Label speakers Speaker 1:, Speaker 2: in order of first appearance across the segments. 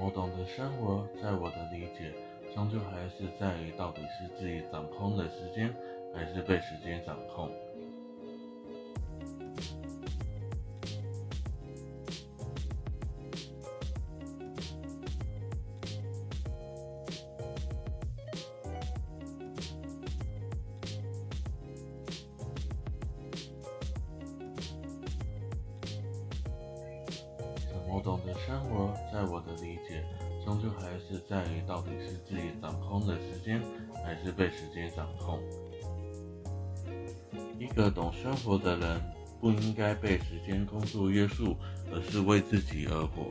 Speaker 1: 我懂得生活，在我的理解，终究还是在于到底是自己掌控的时间，还是被时间掌控。工作约束，而是为自己而活。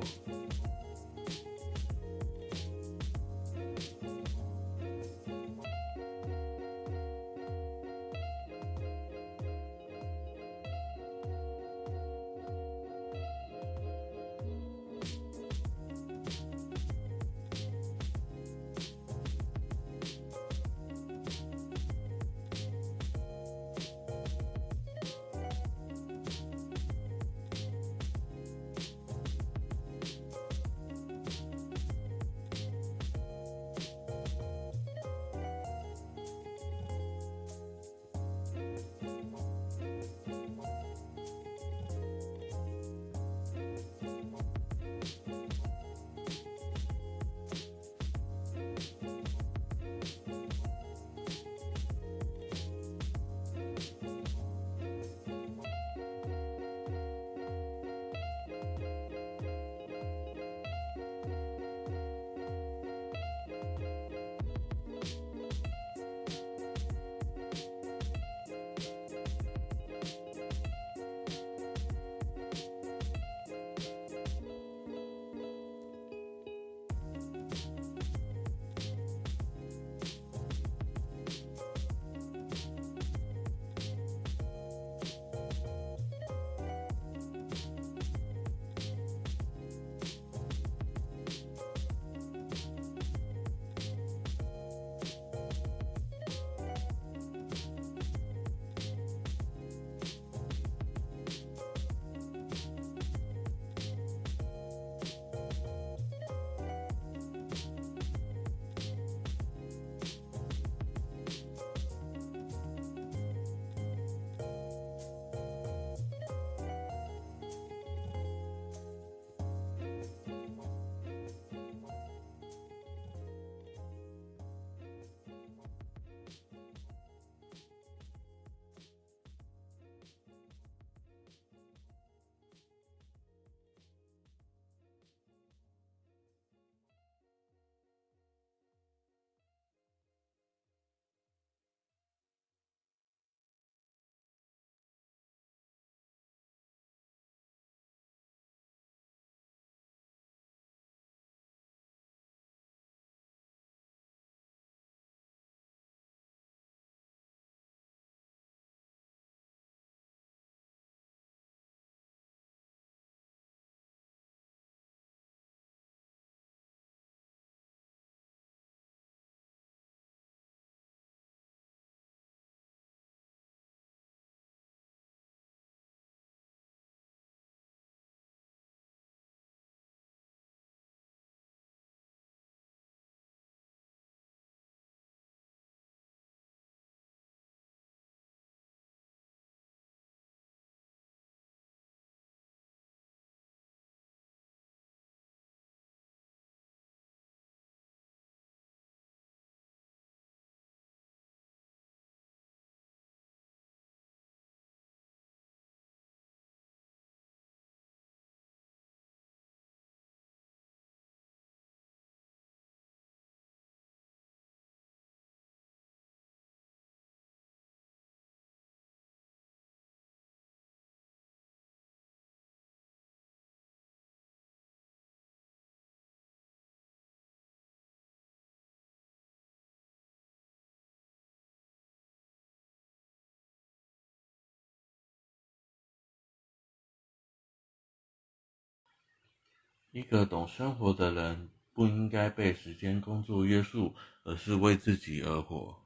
Speaker 1: 一个懂生活的人，不应该被时间工作约束，而是为自己而活。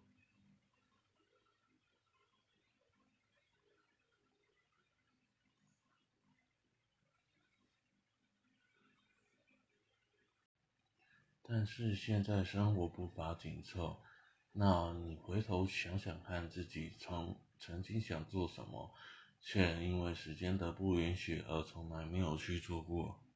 Speaker 1: 但是现在生活步伐紧凑，那你回头想想看，自己曾曾经想做什么，却因为时间的不允许而从来没有去做过。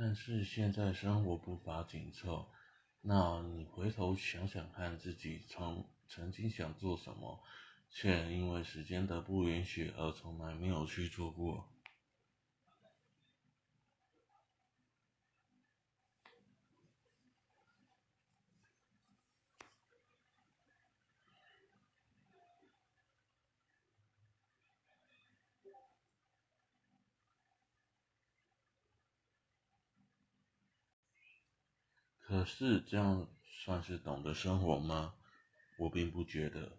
Speaker 1: 但是现在生活步伐紧凑，那你回头想想看自己曾曾经想做什么，却因为时间的不允许而从来没有去做过。可是这样算是懂得生活吗？我并不觉得。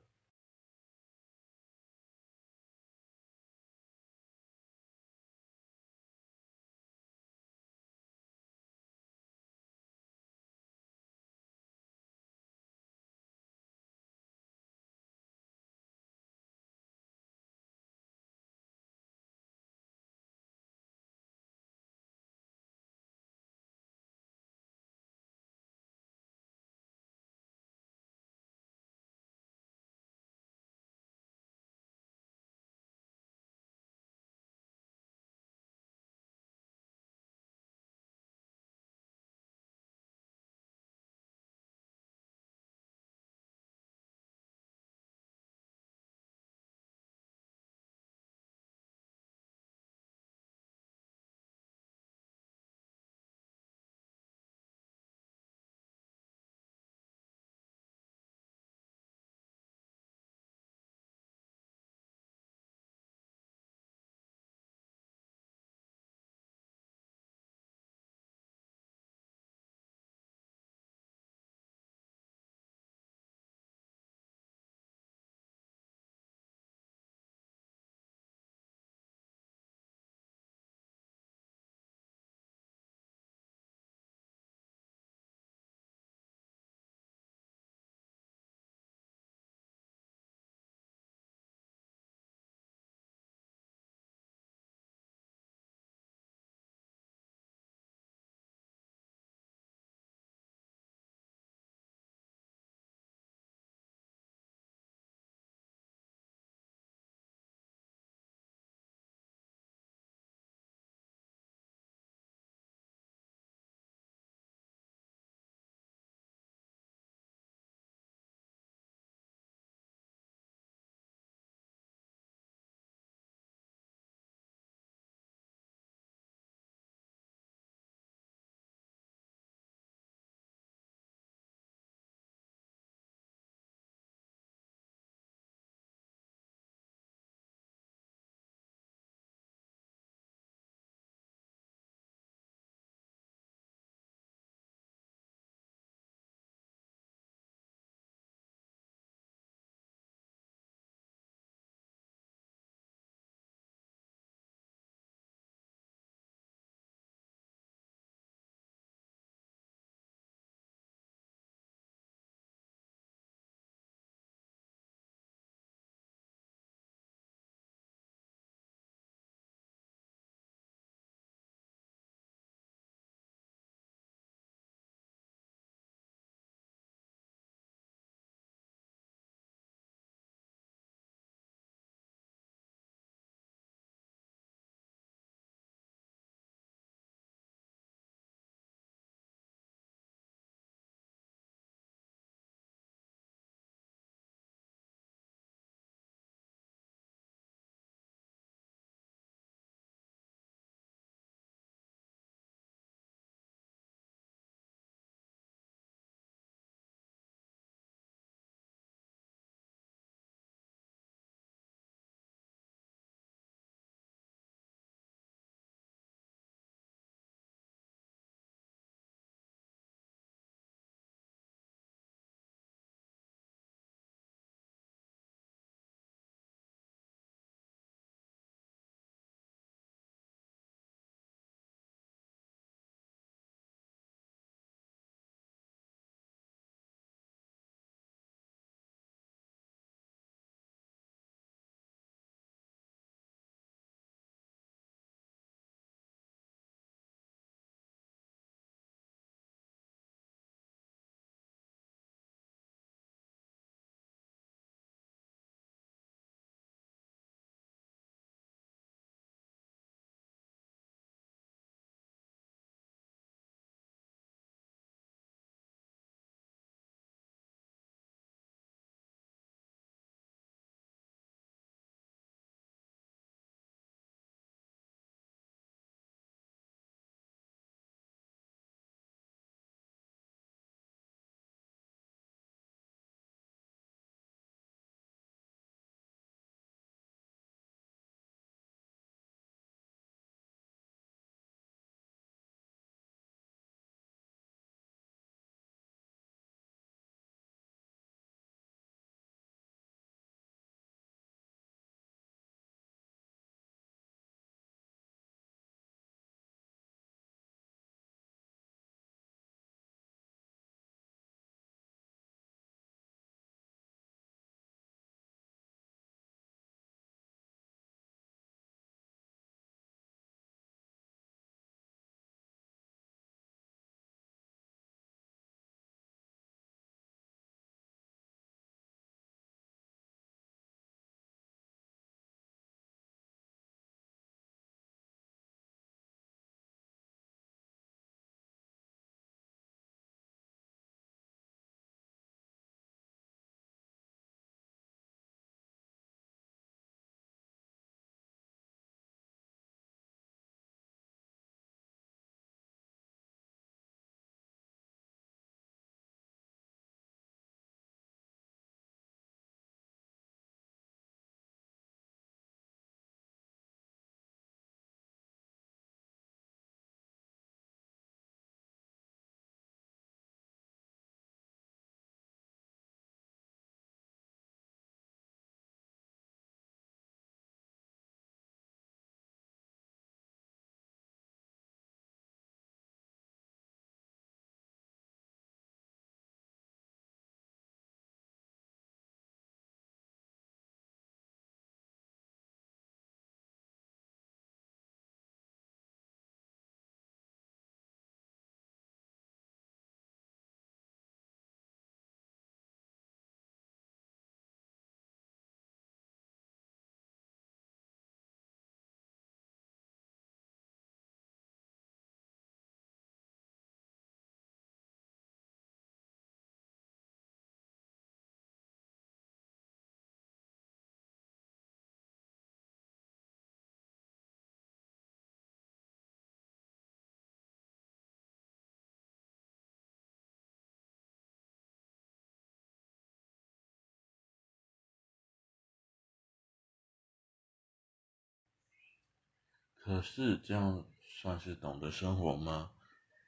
Speaker 1: 可是这样算是懂得生活吗？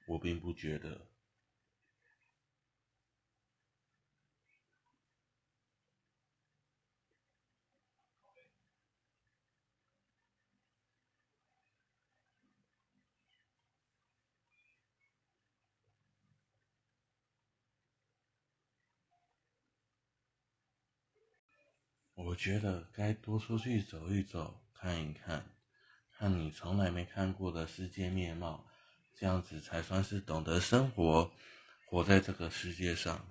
Speaker 1: 我并不觉得。我觉得该多出去走一走，看一看，看你从来没看过的世界面貌，这样子才算是懂得生活，活在这个世界上。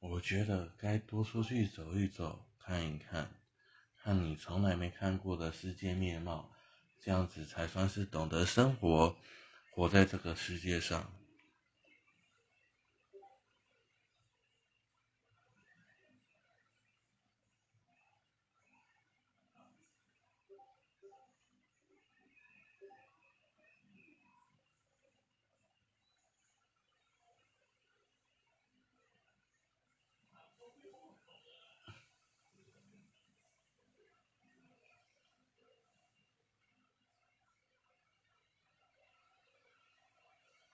Speaker 1: 我觉得该多出去走一走，看一看，看你从来没看过的世界面貌，这样子才算是懂得生活，活在这个世界上。